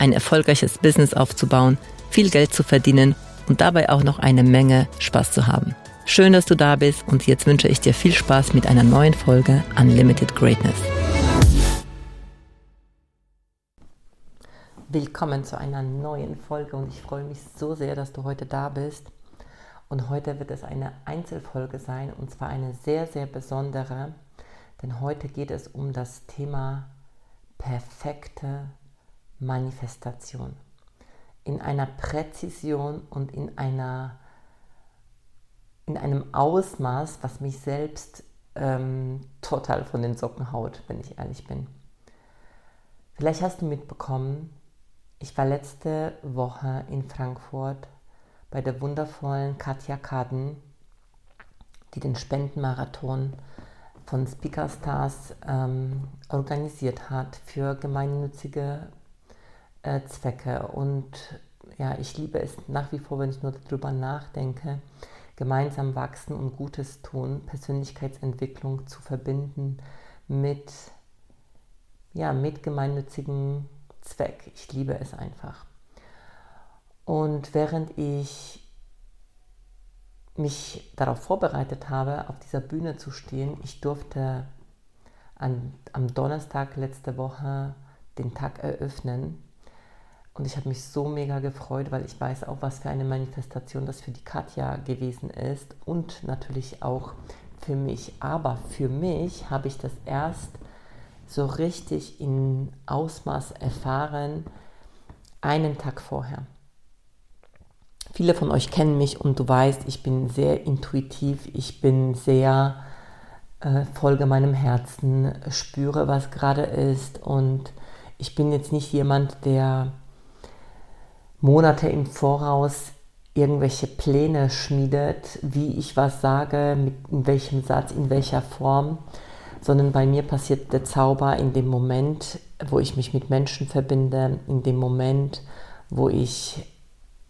ein erfolgreiches Business aufzubauen, viel Geld zu verdienen und dabei auch noch eine Menge Spaß zu haben. Schön, dass du da bist und jetzt wünsche ich dir viel Spaß mit einer neuen Folge Unlimited Greatness. Willkommen zu einer neuen Folge und ich freue mich so sehr, dass du heute da bist. Und heute wird es eine Einzelfolge sein und zwar eine sehr, sehr besondere, denn heute geht es um das Thema perfekte Manifestation. In einer Präzision und in, einer, in einem Ausmaß, was mich selbst ähm, total von den Socken haut, wenn ich ehrlich bin. Vielleicht hast du mitbekommen, ich war letzte Woche in Frankfurt bei der wundervollen Katja Kaden, die den Spendenmarathon von Speaker Stars ähm, organisiert hat für gemeinnützige äh, Zwecke. Und ja, ich liebe es nach wie vor, wenn ich nur darüber nachdenke, gemeinsam wachsen und Gutes tun, Persönlichkeitsentwicklung zu verbinden mit, ja, mit gemeinnützigen Zweck. Ich liebe es einfach. Und während ich mich darauf vorbereitet habe, auf dieser Bühne zu stehen, ich durfte an, am Donnerstag letzte Woche den Tag eröffnen. Und ich habe mich so mega gefreut, weil ich weiß auch, was für eine Manifestation das für die Katja gewesen ist und natürlich auch für mich. Aber für mich habe ich das erst so richtig in Ausmaß erfahren einen Tag vorher. Viele von euch kennen mich und du weißt, ich bin sehr intuitiv, ich bin sehr äh, folge meinem Herzen, spüre, was gerade ist und ich bin jetzt nicht jemand, der Monate im Voraus irgendwelche Pläne schmiedet, wie ich was sage, mit in welchem Satz, in welcher Form, sondern bei mir passiert der Zauber in dem Moment, wo ich mich mit Menschen verbinde, in dem Moment, wo ich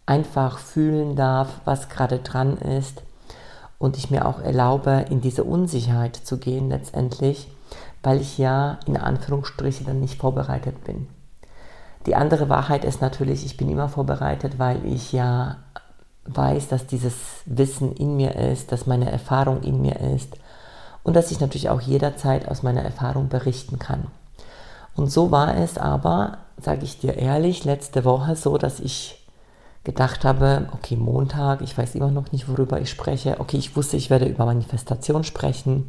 einfach fühlen darf, was gerade dran ist und ich mir auch erlaube, in diese Unsicherheit zu gehen letztendlich, weil ich ja in Anführungsstrichen dann nicht vorbereitet bin. Die andere Wahrheit ist natürlich, ich bin immer vorbereitet, weil ich ja weiß, dass dieses Wissen in mir ist, dass meine Erfahrung in mir ist und dass ich natürlich auch jederzeit aus meiner Erfahrung berichten kann. Und so war es aber, sage ich dir ehrlich, letzte Woche so, dass ich gedacht habe, okay, Montag, ich weiß immer noch nicht, worüber ich spreche. Okay, ich wusste, ich werde über Manifestation sprechen.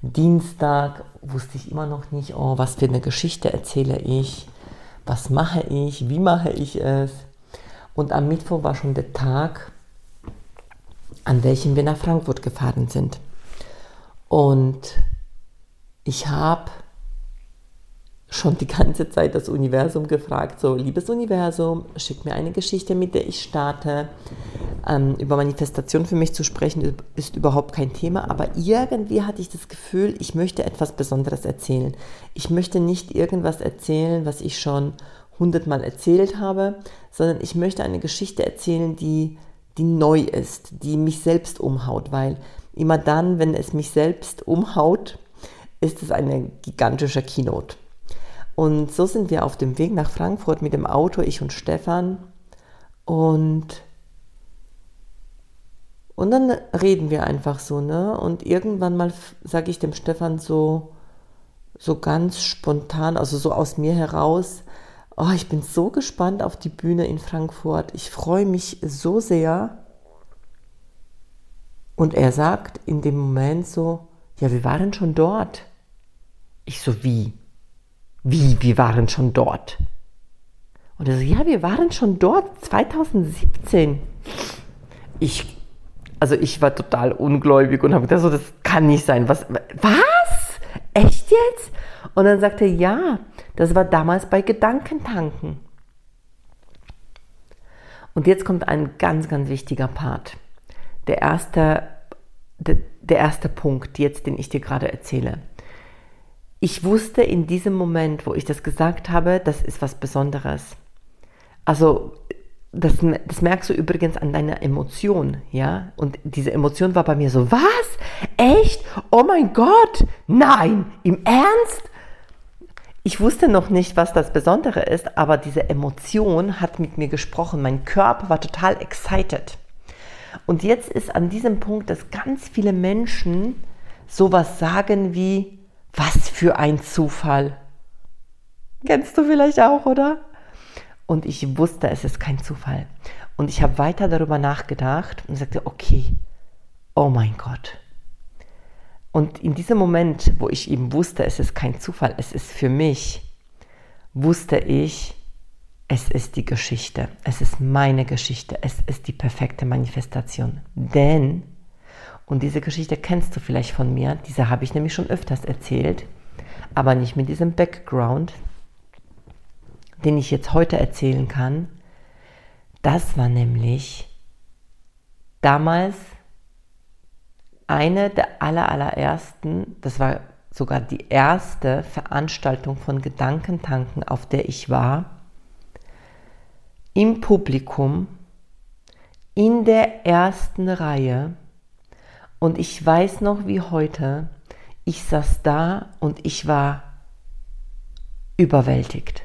Dienstag wusste ich immer noch nicht, oh, was für eine Geschichte erzähle ich, was mache ich, wie mache ich es. Und am Mittwoch war schon der Tag, an welchem wir nach Frankfurt gefahren sind. Und ich habe schon die ganze Zeit das Universum gefragt, so liebes Universum, schick mir eine Geschichte, mit der ich starte. Ähm, über Manifestation für mich zu sprechen ist überhaupt kein Thema, aber irgendwie hatte ich das Gefühl, ich möchte etwas Besonderes erzählen. Ich möchte nicht irgendwas erzählen, was ich schon hundertmal erzählt habe, sondern ich möchte eine Geschichte erzählen, die, die neu ist, die mich selbst umhaut, weil immer dann, wenn es mich selbst umhaut, ist es eine gigantische Keynote. Und so sind wir auf dem Weg nach Frankfurt mit dem Auto, ich und Stefan. Und, und dann reden wir einfach so, ne? Und irgendwann mal sage ich dem Stefan so, so ganz spontan, also so aus mir heraus, oh, ich bin so gespannt auf die Bühne in Frankfurt. Ich freue mich so sehr. Und er sagt in dem Moment so, ja, wir waren schon dort. Ich so, wie? Wie, wir waren schon dort? Und er so, ja, wir waren schon dort 2017. Ich, also ich war total ungläubig und habe gedacht, so, das kann nicht sein. Was, was? Echt jetzt? Und dann sagte er, ja, das war damals bei Gedankentanken. Und jetzt kommt ein ganz, ganz wichtiger Part. Der erste, der, der erste Punkt, jetzt, den ich dir gerade erzähle. Ich wusste in diesem Moment, wo ich das gesagt habe, das ist was Besonderes. Also das, das, merkst du übrigens an deiner Emotion, ja? Und diese Emotion war bei mir so, was? Echt? Oh mein Gott! Nein! Im Ernst? Ich wusste noch nicht, was das Besondere ist, aber diese Emotion hat mit mir gesprochen. Mein Körper war total excited. Und jetzt ist an diesem Punkt, dass ganz viele Menschen sowas sagen wie, was für ein Zufall. Kennst du vielleicht auch, oder? Und ich wusste, es ist kein Zufall. Und ich habe weiter darüber nachgedacht und sagte, okay, oh mein Gott. Und in diesem Moment, wo ich eben wusste, es ist kein Zufall, es ist für mich, wusste ich, es ist die Geschichte, es ist meine Geschichte, es ist die perfekte Manifestation. Denn, und diese Geschichte kennst du vielleicht von mir, diese habe ich nämlich schon öfters erzählt, aber nicht mit diesem Background, den ich jetzt heute erzählen kann, das war nämlich damals eine der aller, allerersten, das war sogar die erste Veranstaltung von Gedankentanken, auf der ich war, im Publikum, in der ersten Reihe. Und ich weiß noch wie heute, ich saß da und ich war überwältigt.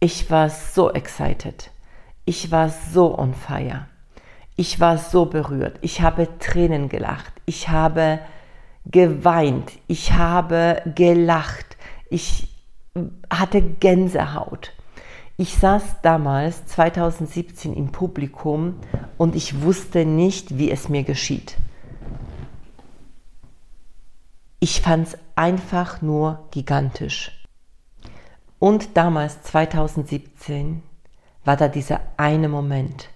Ich war so excited. Ich war so on fire. Ich war so berührt. Ich habe Tränen gelacht. Ich habe geweint. Ich habe gelacht. Ich hatte Gänsehaut. Ich saß damals 2017 im Publikum und ich wusste nicht, wie es mir geschieht. Ich fand es einfach nur gigantisch. Und damals, 2017, war da dieser eine Moment.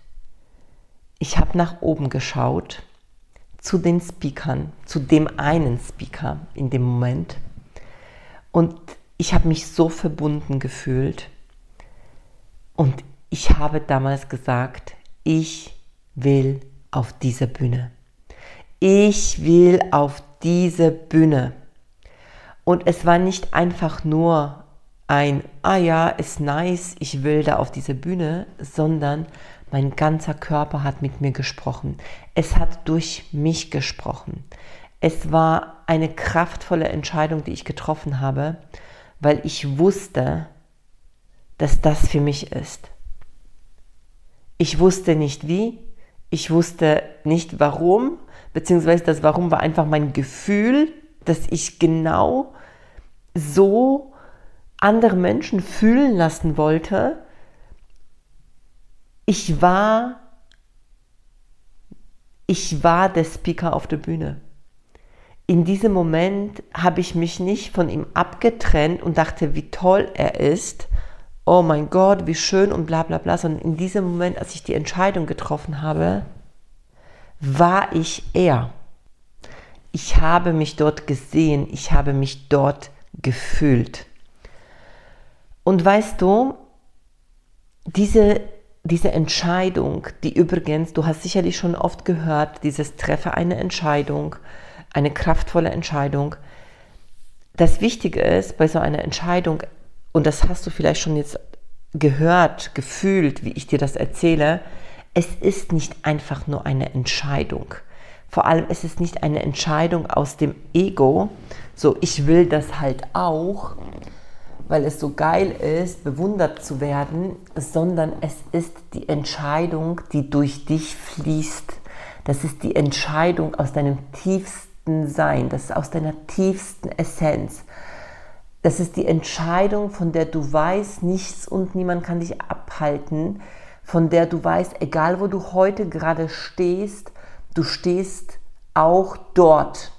Ich habe nach oben geschaut zu den Speakern, zu dem einen Speaker in dem Moment. Und ich habe mich so verbunden gefühlt. Und ich habe damals gesagt, ich will auf diese Bühne. Ich will auf diese Bühne. Und es war nicht einfach nur ein, ah ja, ist nice, ich will da auf diese Bühne, sondern mein ganzer Körper hat mit mir gesprochen. Es hat durch mich gesprochen. Es war eine kraftvolle Entscheidung, die ich getroffen habe, weil ich wusste, dass das für mich ist. Ich wusste nicht wie, ich wusste nicht warum, beziehungsweise das Warum war einfach mein Gefühl, dass ich genau so andere Menschen fühlen lassen wollte, ich war, ich war der Speaker auf der Bühne. In diesem Moment habe ich mich nicht von ihm abgetrennt und dachte, wie toll er ist. Oh mein Gott, wie schön und bla bla bla, sondern in diesem Moment, als ich die Entscheidung getroffen habe, war ich er. Ich habe mich dort gesehen, ich habe mich dort gefühlt. Und weißt du, diese, diese Entscheidung, die übrigens, du hast sicherlich schon oft gehört, dieses Treffe eine Entscheidung, eine kraftvolle Entscheidung. Das Wichtige ist bei so einer Entscheidung, und das hast du vielleicht schon jetzt gehört, gefühlt, wie ich dir das erzähle, es ist nicht einfach nur eine Entscheidung. Vor allem es ist nicht eine Entscheidung aus dem Ego, so ich will das halt auch, weil es so geil ist, bewundert zu werden, sondern es ist die Entscheidung, die durch dich fließt. Das ist die Entscheidung aus deinem tiefsten Sein, das ist aus deiner tiefsten Essenz. Das ist die Entscheidung, von der du weißt, nichts und niemand kann dich abhalten, von der du weißt, egal wo du heute gerade stehst, du stehst auch dort.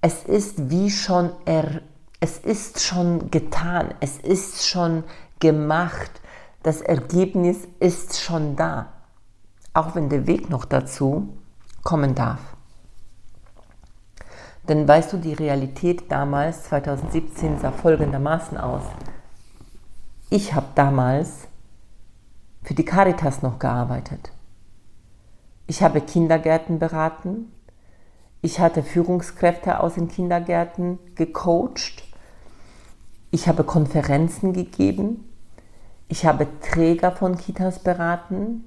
Es ist wie schon er, es ist schon getan, es ist schon gemacht, das Ergebnis ist schon da, auch wenn der Weg noch dazu kommen darf. Denn weißt du, die Realität damals, 2017, sah folgendermaßen aus. Ich habe damals für die Caritas noch gearbeitet. Ich habe Kindergärten beraten. Ich hatte Führungskräfte aus den Kindergärten gecoacht. Ich habe Konferenzen gegeben. Ich habe Träger von Kitas beraten.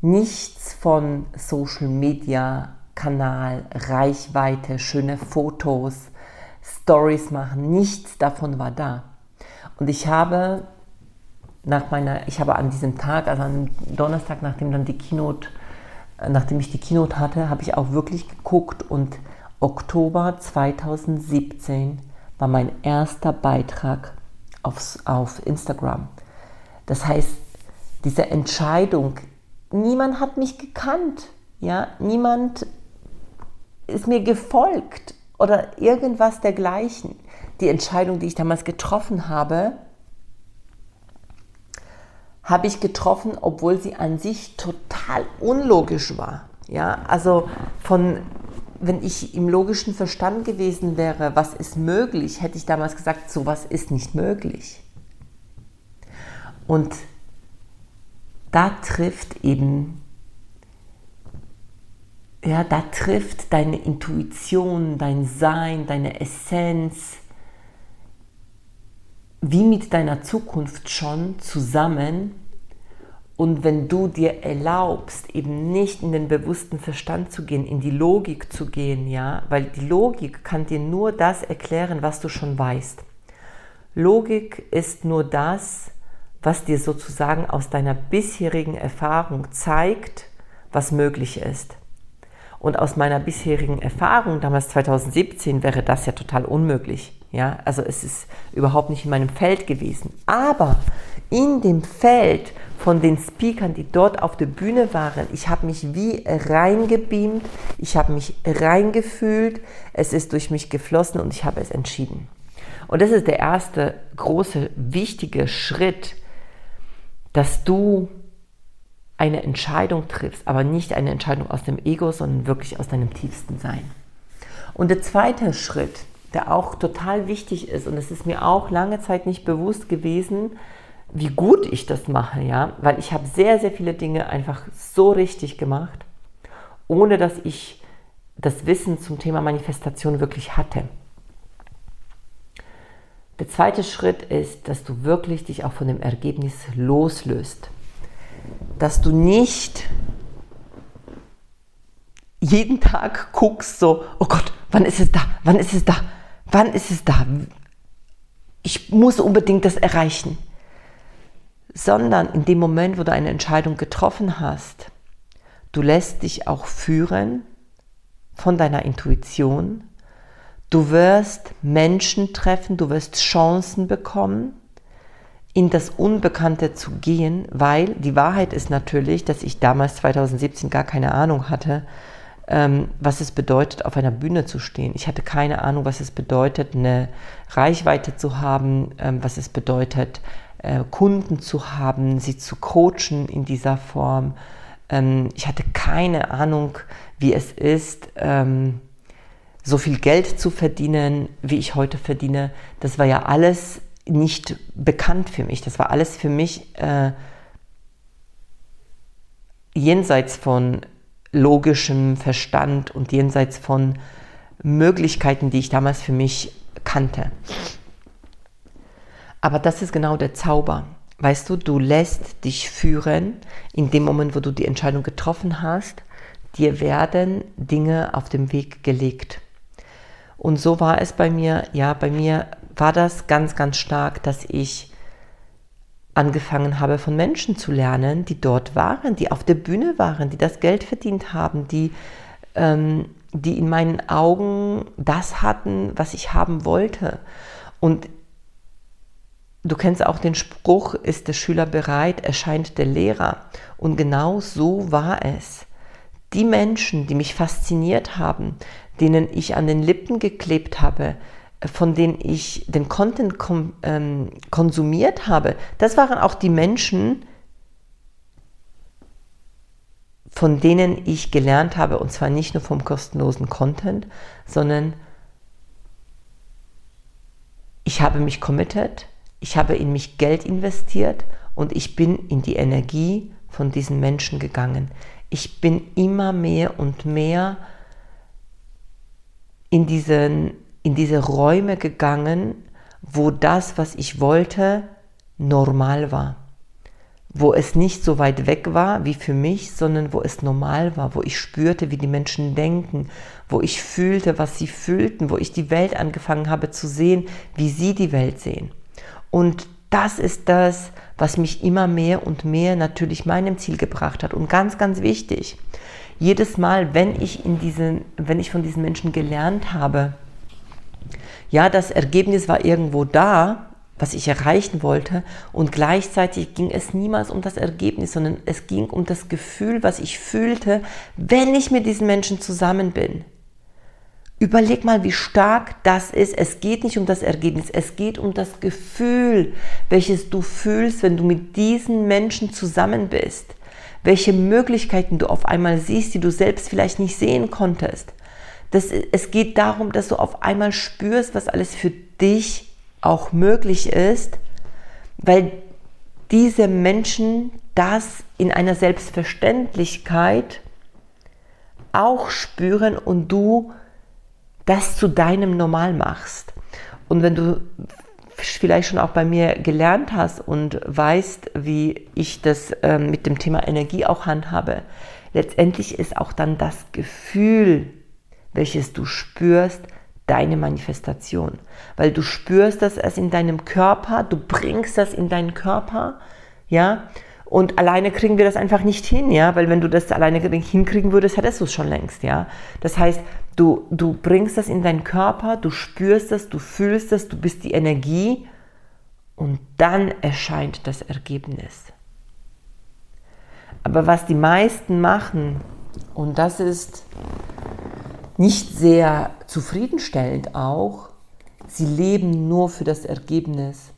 Nichts von Social Media, Kanal, Reichweite, schöne Fotos, Stories machen. Nichts davon war da. Und ich habe nach meiner, ich habe an diesem Tag, also am Donnerstag, nachdem dann die Keynote, nachdem ich die Keynote hatte, habe ich auch wirklich geguckt und Oktober 2017 war mein erster Beitrag aufs, auf Instagram. Das heißt, diese Entscheidung, niemand hat mich gekannt, ja, niemand ist mir gefolgt oder irgendwas dergleichen. Die Entscheidung, die ich damals getroffen habe, habe ich getroffen, obwohl sie an sich total unlogisch war. Ja, also von, wenn ich im logischen Verstand gewesen wäre, was ist möglich, hätte ich damals gesagt, sowas ist nicht möglich. Und da trifft eben, ja, da trifft deine Intuition, dein Sein, deine Essenz, wie mit deiner Zukunft schon zusammen. Und wenn du dir erlaubst, eben nicht in den bewussten Verstand zu gehen, in die Logik zu gehen, ja, weil die Logik kann dir nur das erklären, was du schon weißt. Logik ist nur das, was dir sozusagen aus deiner bisherigen Erfahrung zeigt, was möglich ist. Und aus meiner bisherigen Erfahrung, damals 2017, wäre das ja total unmöglich. Ja, also es ist überhaupt nicht in meinem Feld gewesen. Aber in dem Feld von den Speakern, die dort auf der Bühne waren, ich habe mich wie reingebeamt, ich habe mich reingefühlt, es ist durch mich geflossen und ich habe es entschieden. Und das ist der erste große, wichtige Schritt, dass du eine Entscheidung triffst, aber nicht eine Entscheidung aus dem Ego, sondern wirklich aus deinem tiefsten Sein. Und der zweite Schritt, der auch total wichtig ist. Und es ist mir auch lange Zeit nicht bewusst gewesen, wie gut ich das mache, ja, weil ich habe sehr, sehr viele Dinge einfach so richtig gemacht, ohne dass ich das Wissen zum Thema Manifestation wirklich hatte. Der zweite Schritt ist, dass du wirklich dich auch von dem Ergebnis loslöst. Dass du nicht jeden Tag guckst so, oh Gott, wann ist es da? Wann ist es da? Wann ist es da? Ich muss unbedingt das erreichen. Sondern in dem Moment, wo du eine Entscheidung getroffen hast, du lässt dich auch führen von deiner Intuition. Du wirst Menschen treffen, du wirst Chancen bekommen, in das Unbekannte zu gehen, weil die Wahrheit ist natürlich, dass ich damals 2017 gar keine Ahnung hatte, was es bedeutet, auf einer Bühne zu stehen. Ich hatte keine Ahnung, was es bedeutet, eine Reichweite zu haben, ähm, was es bedeutet, äh, Kunden zu haben, sie zu coachen in dieser Form. Ähm, ich hatte keine Ahnung, wie es ist, so viel Geld zu verdienen, wie ich heute verdiene. Das war ja alles nicht bekannt für mich. Das war alles für mich äh, jenseits von logischem Verstand und jenseits von Möglichkeiten, die ich damals für mich kannte. Aber das ist genau der Zauber. Weißt du, du lässt dich führen in dem Moment, wo du die Entscheidung getroffen hast. Dir werden Dinge auf dem Weg gelegt. Und so war es bei mir. Ja, bei mir war das ganz, ganz stark, dass ich angefangen habe, von Menschen zu lernen, die dort waren, die auf der Bühne waren, die das Geld verdient haben, die, ähm, die in meinen Augen das hatten, was ich haben wollte. Und du kennst auch den Spruch, ist der Schüler bereit, erscheint der Lehrer. Und genau so war es. Die Menschen, die mich fasziniert haben, denen ich an den Lippen geklebt habe, von denen ich den Content kom, ähm, konsumiert habe, das waren auch die Menschen, von denen ich gelernt habe, und zwar nicht nur vom kostenlosen Content, sondern ich habe mich committed, ich habe in mich Geld investiert und ich bin in die Energie von diesen Menschen gegangen. Ich bin immer mehr und mehr in, diesen, in diese Räume gegangen, wo das, was ich wollte, normal war. Wo es nicht so weit weg war wie für mich, sondern wo es normal war, wo ich spürte, wie die Menschen denken, wo ich fühlte, was sie fühlten, wo ich die Welt angefangen habe zu sehen, wie sie die Welt sehen. Und das ist das, was mich immer mehr und mehr natürlich meinem Ziel gebracht hat. Und ganz, ganz wichtig, jedes Mal, wenn ich, in diesen, wenn ich von diesen Menschen gelernt habe, ja, das Ergebnis war irgendwo da, was ich erreichen wollte, und gleichzeitig ging es niemals um das Ergebnis, sondern es ging um das Gefühl, was ich fühlte, wenn ich mit diesen Menschen zusammen bin. Überleg mal, wie stark das ist. Es geht nicht um das Ergebnis, es geht um das Gefühl, welches du fühlst, wenn du mit diesen Menschen zusammen bist. Welche Möglichkeiten du auf einmal siehst, die du selbst vielleicht nicht sehen konntest. Das, es geht darum, dass du auf einmal spürst, was alles für dich auch möglich ist, weil diese Menschen das in einer Selbstverständlichkeit auch spüren und du das zu deinem Normal machst. Und wenn du vielleicht schon auch bei mir gelernt hast und weißt, wie ich das äh, mit dem Thema Energie auch handhabe, letztendlich ist auch dann das Gefühl, welches du spürst, deine Manifestation. Weil du spürst das es in deinem Körper, du bringst das in deinen Körper, ja, und alleine kriegen wir das einfach nicht hin, ja, weil wenn du das alleine hinkriegen würdest, hättest du es schon längst, ja. Das heißt, du, du bringst das in deinen Körper, du spürst das, du fühlst das, du bist die Energie und dann erscheint das Ergebnis. Aber was die meisten machen, und das ist nicht sehr zufriedenstellend auch, sie leben nur für das Ergebnis.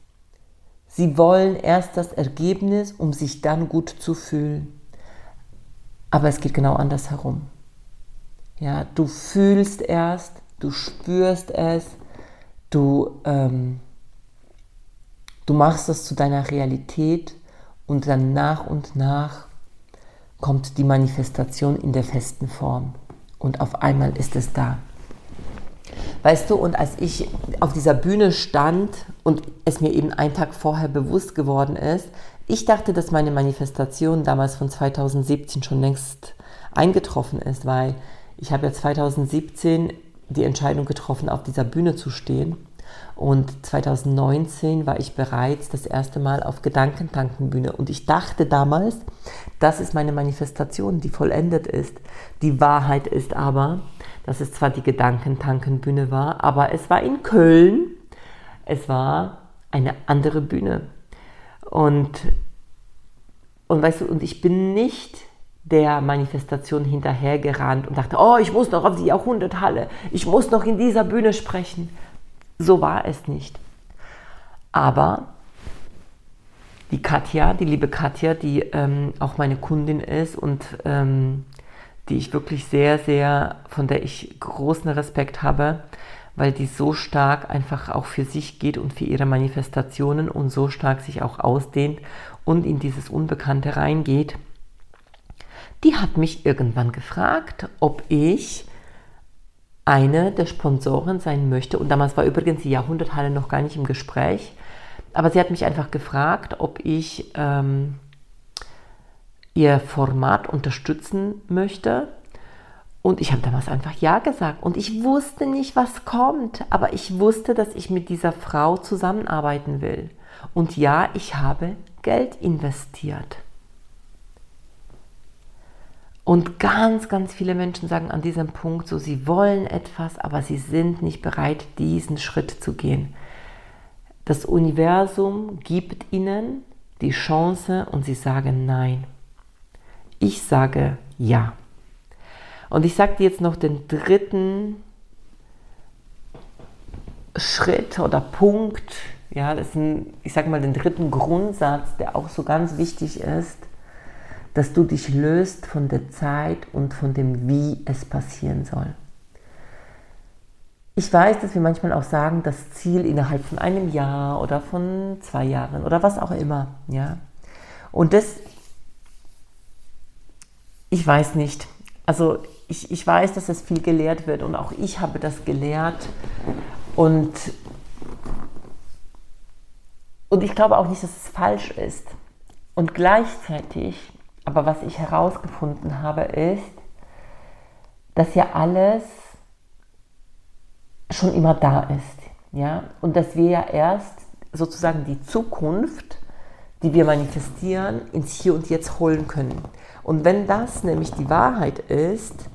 Sie wollen erst das Ergebnis, um sich dann gut zu fühlen. Aber es geht genau andersherum. Ja, du fühlst erst, du spürst es, du, ähm, du machst es zu deiner Realität und dann nach und nach kommt die Manifestation in der festen Form. Und auf einmal ist es da. Weißt du, und als ich auf dieser Bühne stand und es mir eben einen Tag vorher bewusst geworden ist, ich dachte, dass meine Manifestation damals von 2017 schon längst eingetroffen ist, weil ich habe ja 2017 die Entscheidung getroffen, auf dieser Bühne zu stehen. Und 2019 war ich bereits das erste Mal auf Gedankentankenbühne. Und ich dachte damals, das ist meine Manifestation, die vollendet ist. Die Wahrheit ist aber, dass es zwar die Gedankentankenbühne war, aber es war in Köln. Es war eine andere Bühne. Und, und weißt du, und ich bin nicht der Manifestation hinterhergerannt und dachte, oh, ich muss noch auf die Jahrhunderthalle, ich muss noch in dieser Bühne sprechen. So war es nicht. Aber die Katja, die liebe Katja, die ähm, auch meine Kundin ist und ähm, die ich wirklich sehr, sehr, von der ich großen Respekt habe, weil die so stark einfach auch für sich geht und für ihre Manifestationen und so stark sich auch ausdehnt und in dieses Unbekannte reingeht. Die hat mich irgendwann gefragt, ob ich eine der Sponsoren sein möchte. Und damals war übrigens die Jahrhunderthalle noch gar nicht im Gespräch. Aber sie hat mich einfach gefragt, ob ich ähm, ihr Format unterstützen möchte. Und ich habe damals einfach Ja gesagt. Und ich wusste nicht, was kommt. Aber ich wusste, dass ich mit dieser Frau zusammenarbeiten will. Und ja, ich habe Geld investiert. Und ganz, ganz viele Menschen sagen an diesem Punkt so, sie wollen etwas, aber sie sind nicht bereit, diesen Schritt zu gehen. Das Universum gibt ihnen die Chance und sie sagen nein. Ich sage ja. Und ich sage dir jetzt noch den dritten Schritt oder Punkt, ja, das ist ein, ich sage mal den dritten Grundsatz, der auch so ganz wichtig ist dass du dich löst von der Zeit und von dem, wie es passieren soll. Ich weiß, dass wir manchmal auch sagen, das Ziel innerhalb von einem Jahr oder von zwei Jahren oder was auch immer, ja. Und das, ich weiß nicht. Also ich, ich weiß, dass es viel gelehrt wird und auch ich habe das gelehrt. Und, und ich glaube auch nicht, dass es falsch ist. Und gleichzeitig, aber was ich herausgefunden habe, ist, dass ja alles schon immer da ist. Ja? Und dass wir ja erst sozusagen die Zukunft, die wir manifestieren, ins Hier und Jetzt holen können. Und wenn das nämlich die Wahrheit ist,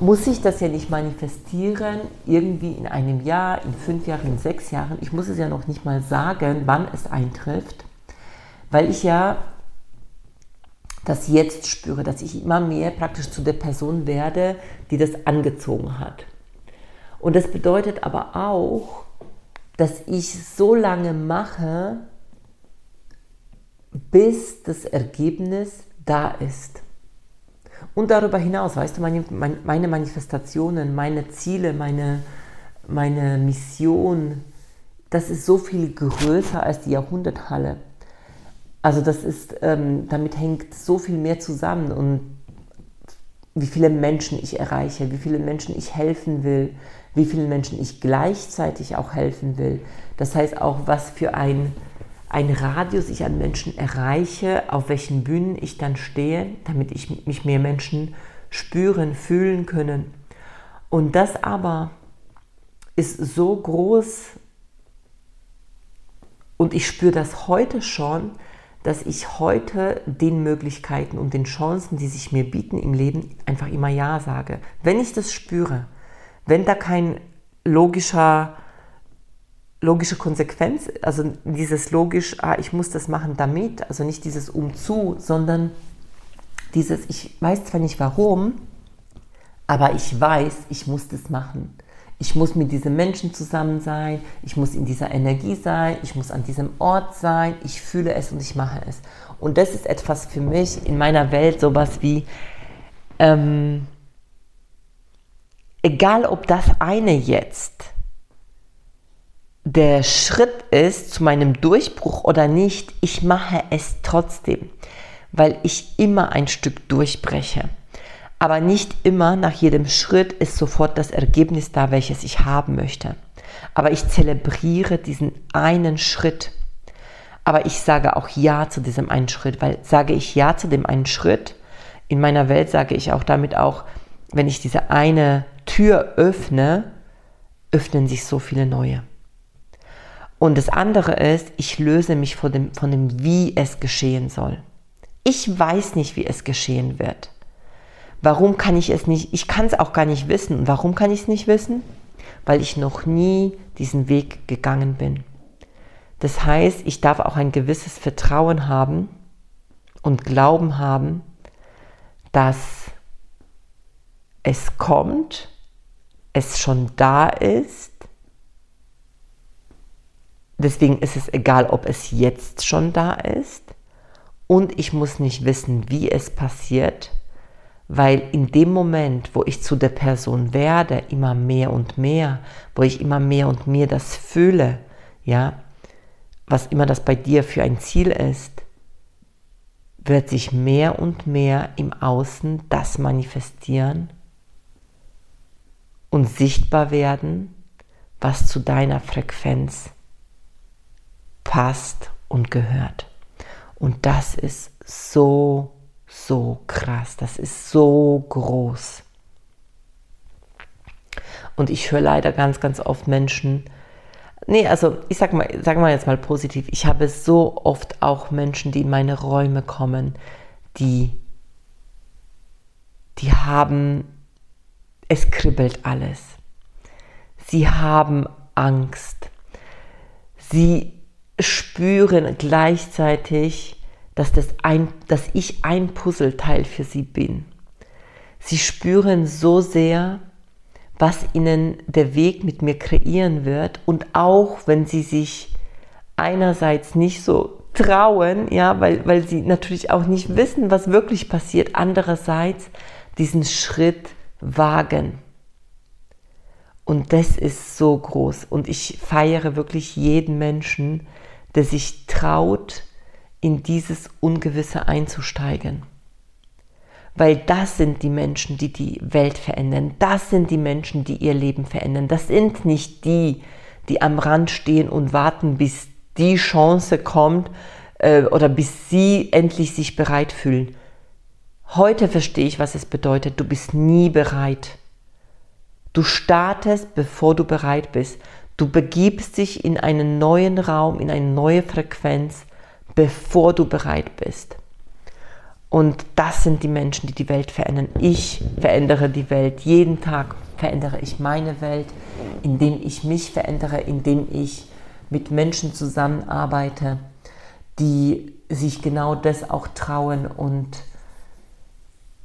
muss ich das ja nicht manifestieren, irgendwie in einem Jahr, in fünf Jahren, in sechs Jahren. Ich muss es ja noch nicht mal sagen, wann es eintrifft, weil ich ja das jetzt spüre, dass ich immer mehr praktisch zu der Person werde, die das angezogen hat. Und das bedeutet aber auch, dass ich so lange mache, bis das Ergebnis da ist. Und darüber hinaus, weißt du, meine, meine Manifestationen, meine Ziele, meine, meine Mission, das ist so viel größer als die Jahrhunderthalle. Also das ist, ähm, damit hängt so viel mehr zusammen und wie viele Menschen ich erreiche, wie viele Menschen ich helfen will, wie vielen Menschen ich gleichzeitig auch helfen will. Das heißt auch, was für ein, ein Radius ich an Menschen erreiche, auf welchen Bühnen ich dann stehe, damit ich mich mehr Menschen spüren, fühlen können. Und das aber ist so groß und ich spüre das heute schon, dass ich heute den Möglichkeiten und den Chancen, die sich mir bieten im Leben, einfach immer Ja sage. Wenn ich das spüre, wenn da kein logischer, logische Konsequenz, also dieses logisch, ah, ich muss das machen damit, also nicht dieses umzu, sondern dieses, ich weiß zwar nicht warum, aber ich weiß, ich muss das machen. Ich muss mit diesen Menschen zusammen sein, ich muss in dieser Energie sein, ich muss an diesem Ort sein, ich fühle es und ich mache es. Und das ist etwas für mich in meiner Welt sowas wie, ähm, egal ob das eine jetzt der Schritt ist zu meinem Durchbruch oder nicht, ich mache es trotzdem, weil ich immer ein Stück durchbreche. Aber nicht immer nach jedem Schritt ist sofort das Ergebnis da, welches ich haben möchte. Aber ich zelebriere diesen einen Schritt. Aber ich sage auch Ja zu diesem einen Schritt, weil sage ich Ja zu dem einen Schritt, in meiner Welt sage ich auch damit auch, wenn ich diese eine Tür öffne, öffnen sich so viele neue. Und das andere ist, ich löse mich von dem, von dem, wie es geschehen soll. Ich weiß nicht, wie es geschehen wird. Warum kann ich es nicht? Ich kann es auch gar nicht wissen. Und warum kann ich es nicht wissen? Weil ich noch nie diesen Weg gegangen bin. Das heißt, ich darf auch ein gewisses Vertrauen haben und Glauben haben, dass es kommt es schon da ist. Deswegen ist es egal, ob es jetzt schon da ist. Und ich muss nicht wissen, wie es passiert, weil in dem Moment, wo ich zu der Person werde, immer mehr und mehr, wo ich immer mehr und mehr das fühle, ja, was immer das bei dir für ein Ziel ist, wird sich mehr und mehr im Außen das manifestieren, und sichtbar werden, was zu deiner Frequenz passt und gehört. Und das ist so, so krass, das ist so groß. Und ich höre leider ganz, ganz oft Menschen, nee, also ich sag mal, sagen wir jetzt mal positiv, ich habe so oft auch Menschen, die in meine Räume kommen, die, die haben es kribbelt alles. Sie haben Angst. Sie spüren gleichzeitig, dass, das ein, dass ich ein Puzzleteil für sie bin. Sie spüren so sehr, was ihnen der Weg mit mir kreieren wird und auch wenn sie sich einerseits nicht so trauen, ja, weil, weil sie natürlich auch nicht wissen, was wirklich passiert, andererseits diesen Schritt wagen. Und das ist so groß. Und ich feiere wirklich jeden Menschen, der sich traut, in dieses Ungewisse einzusteigen. Weil das sind die Menschen, die die Welt verändern. Das sind die Menschen, die ihr Leben verändern. Das sind nicht die, die am Rand stehen und warten, bis die Chance kommt äh, oder bis sie endlich sich bereit fühlen. Heute verstehe ich, was es bedeutet. Du bist nie bereit. Du startest, bevor du bereit bist. Du begibst dich in einen neuen Raum, in eine neue Frequenz, bevor du bereit bist. Und das sind die Menschen, die die Welt verändern. Ich verändere die Welt. Jeden Tag verändere ich meine Welt, indem ich mich verändere, indem ich mit Menschen zusammenarbeite, die sich genau das auch trauen und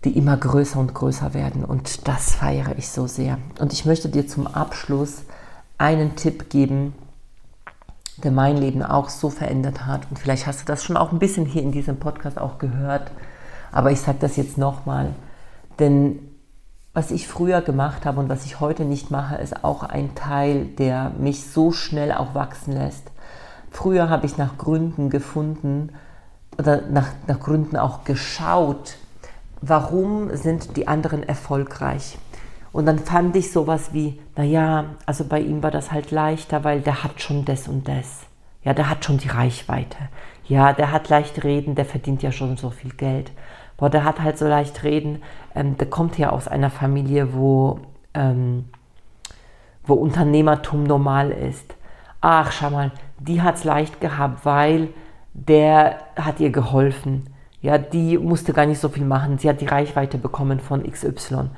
die immer größer und größer werden. Und das feiere ich so sehr. Und ich möchte dir zum Abschluss einen Tipp geben, der mein Leben auch so verändert hat. Und vielleicht hast du das schon auch ein bisschen hier in diesem Podcast auch gehört. Aber ich sage das jetzt nochmal. Denn was ich früher gemacht habe und was ich heute nicht mache, ist auch ein Teil, der mich so schnell auch wachsen lässt. Früher habe ich nach Gründen gefunden oder nach, nach Gründen auch geschaut, warum sind die anderen erfolgreich. Und dann fand ich sowas wie, naja, also bei ihm war das halt leichter, weil der hat schon das und das. Ja, der hat schon die Reichweite. Ja, der hat leicht reden, der verdient ja schon so viel Geld. Boah, der hat halt so leicht reden. Ähm, der kommt ja aus einer Familie, wo, ähm, wo Unternehmertum normal ist. Ach, schau mal, die hat es leicht gehabt, weil der hat ihr geholfen. Ja, die musste gar nicht so viel machen. Sie hat die Reichweite bekommen von XY.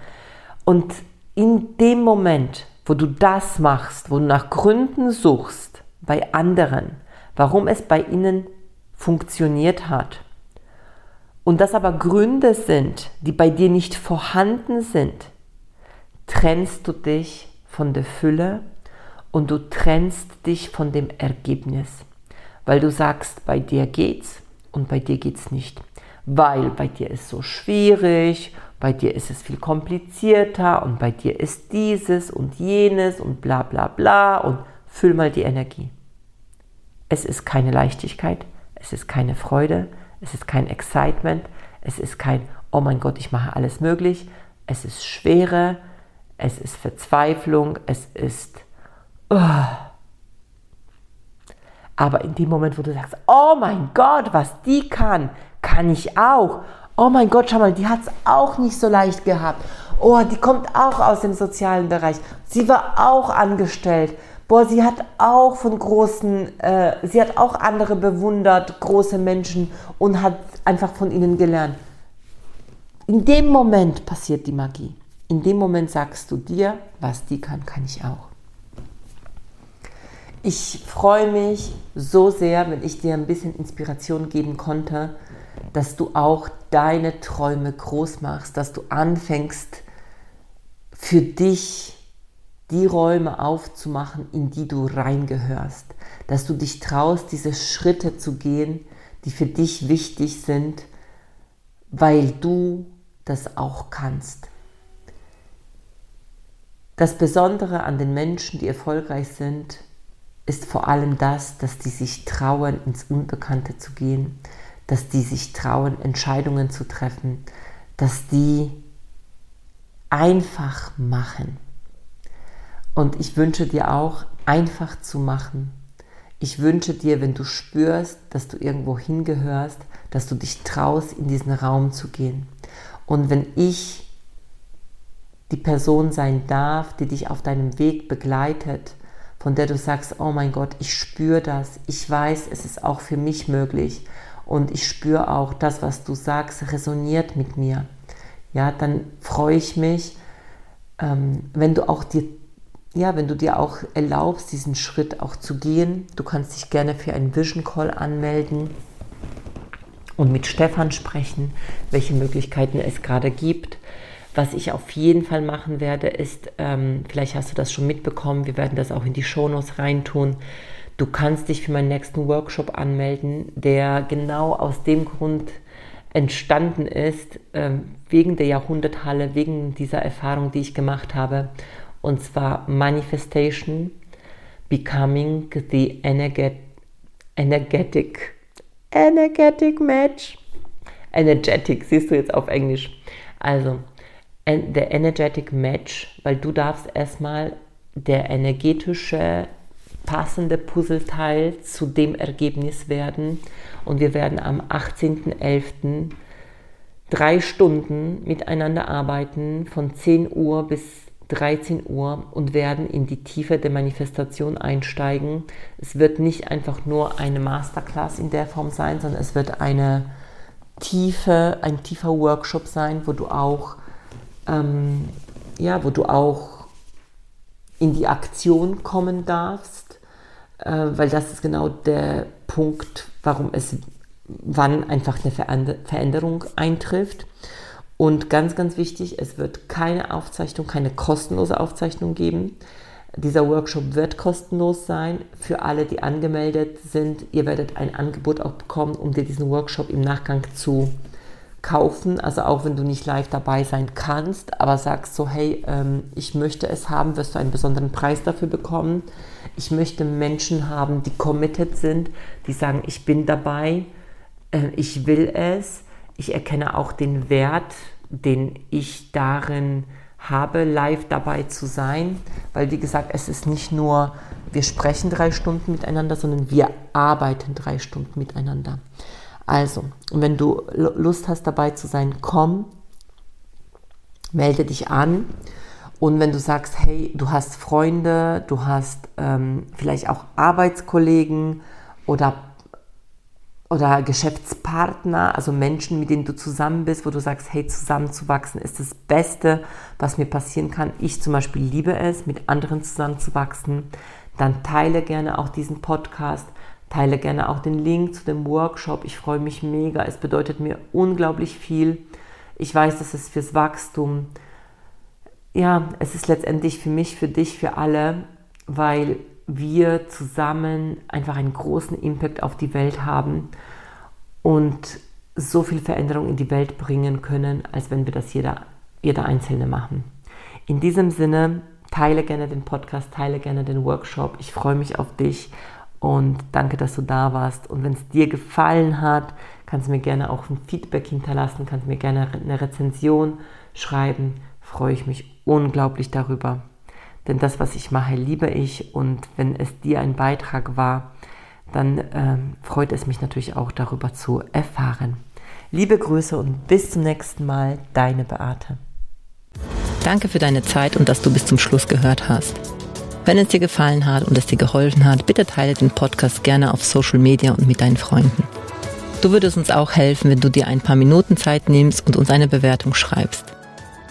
Und in dem Moment, wo du das machst, wo du nach Gründen suchst bei anderen, warum es bei ihnen funktioniert hat, und das aber Gründe sind, die bei dir nicht vorhanden sind, trennst du dich von der Fülle und du trennst dich von dem Ergebnis, weil du sagst, bei dir geht's und bei dir geht's nicht, weil bei dir ist so schwierig, bei dir ist es viel komplizierter und bei dir ist dieses und jenes und bla bla bla und füll mal die Energie. Es ist keine Leichtigkeit, es ist keine Freude, es ist kein Excitement, es ist kein, oh mein Gott, ich mache alles möglich, es ist Schwere, es ist Verzweiflung, es ist... Oh. Aber in dem Moment, wo du sagst, oh mein Gott, was die kann, kann ich auch. Oh mein Gott, schau mal, die hat es auch nicht so leicht gehabt. Oh, die kommt auch aus dem sozialen Bereich. Sie war auch angestellt boah, sie hat auch von großen, äh, sie hat auch andere bewundert, große Menschen und hat einfach von ihnen gelernt. In dem Moment passiert die Magie. In dem Moment sagst du dir, was die kann, kann ich auch. Ich freue mich so sehr, wenn ich dir ein bisschen Inspiration geben konnte, dass du auch deine Träume groß machst, dass du anfängst, für dich die Räume aufzumachen, in die du reingehörst, dass du dich traust, diese Schritte zu gehen, die für dich wichtig sind, weil du das auch kannst. Das Besondere an den Menschen, die erfolgreich sind, ist vor allem das, dass die sich trauen, ins Unbekannte zu gehen, dass die sich trauen, Entscheidungen zu treffen, dass die einfach machen. Und ich wünsche dir auch, einfach zu machen. Ich wünsche dir, wenn du spürst, dass du irgendwo hingehörst, dass du dich traust, in diesen Raum zu gehen. Und wenn ich die Person sein darf, die dich auf deinem Weg begleitet, von der du sagst, oh mein Gott, ich spüre das, ich weiß, es ist auch für mich möglich und ich spüre auch, das, was du sagst, resoniert mit mir. Ja, dann freue ich mich, ähm, wenn du auch dir ja, wenn du dir auch erlaubst, diesen Schritt auch zu gehen, du kannst dich gerne für einen Vision Call anmelden und mit Stefan sprechen, welche Möglichkeiten es gerade gibt. Was ich auf jeden Fall machen werde, ist, ähm, vielleicht hast du das schon mitbekommen, wir werden das auch in die Shownotes reintun. Du kannst dich für meinen nächsten Workshop anmelden, der genau aus dem Grund entstanden ist, ähm, wegen der Jahrhunderthalle, wegen dieser Erfahrung, die ich gemacht habe und zwar Manifestation Becoming the Energetic, Energetic Match. Energetic, siehst du jetzt auf Englisch. Also, der Energetic Match, weil du darfst erstmal der energetische passende Puzzleteil zu dem Ergebnis werden. Und wir werden am 18.11. drei Stunden miteinander arbeiten, von 10 Uhr bis 13 Uhr und werden in die Tiefe der Manifestation einsteigen. Es wird nicht einfach nur eine Masterclass in der Form sein, sondern es wird eine tiefe, ein tiefer Workshop sein, wo du auch, ähm, ja, wo du auch in die Aktion kommen darfst, weil das ist genau der Punkt, warum es, wann einfach eine Veränderung eintrifft. Und ganz, ganz wichtig, es wird keine Aufzeichnung, keine kostenlose Aufzeichnung geben. Dieser Workshop wird kostenlos sein für alle, die angemeldet sind. Ihr werdet ein Angebot auch bekommen, um dir diesen Workshop im Nachgang zu kaufen. Also auch wenn du nicht live dabei sein kannst, aber sagst so, hey, ähm, ich möchte es haben, wirst du einen besonderen Preis dafür bekommen. Ich möchte Menschen haben, die committed sind, die sagen, ich bin dabei, äh, ich will es ich erkenne auch den Wert, den ich darin habe, live dabei zu sein, weil wie gesagt, es ist nicht nur, wir sprechen drei Stunden miteinander, sondern wir arbeiten drei Stunden miteinander. Also, wenn du Lust hast, dabei zu sein, komm, melde dich an. Und wenn du sagst, hey, du hast Freunde, du hast ähm, vielleicht auch Arbeitskollegen oder oder Geschäftspartner, also Menschen, mit denen du zusammen bist, wo du sagst, hey, zusammenzuwachsen ist das Beste, was mir passieren kann. Ich zum Beispiel liebe es, mit anderen zusammenzuwachsen. Dann teile gerne auch diesen Podcast, teile gerne auch den Link zu dem Workshop. Ich freue mich mega. Es bedeutet mir unglaublich viel. Ich weiß, dass es fürs Wachstum, ja, es ist letztendlich für mich, für dich, für alle, weil wir zusammen einfach einen großen Impact auf die Welt haben und so viel Veränderung in die Welt bringen können, als wenn wir das jeder, jeder Einzelne machen. In diesem Sinne, teile gerne den Podcast, teile gerne den Workshop. Ich freue mich auf dich und danke, dass du da warst. Und wenn es dir gefallen hat, kannst du mir gerne auch ein Feedback hinterlassen, kannst mir gerne eine Rezension schreiben. Freue ich mich unglaublich darüber. Denn das, was ich mache, liebe ich und wenn es dir ein Beitrag war, dann ähm, freut es mich natürlich auch darüber zu erfahren. Liebe Grüße und bis zum nächsten Mal, deine Beate. Danke für deine Zeit und dass du bis zum Schluss gehört hast. Wenn es dir gefallen hat und es dir geholfen hat, bitte teile den Podcast gerne auf Social Media und mit deinen Freunden. Du würdest uns auch helfen, wenn du dir ein paar Minuten Zeit nimmst und uns eine Bewertung schreibst.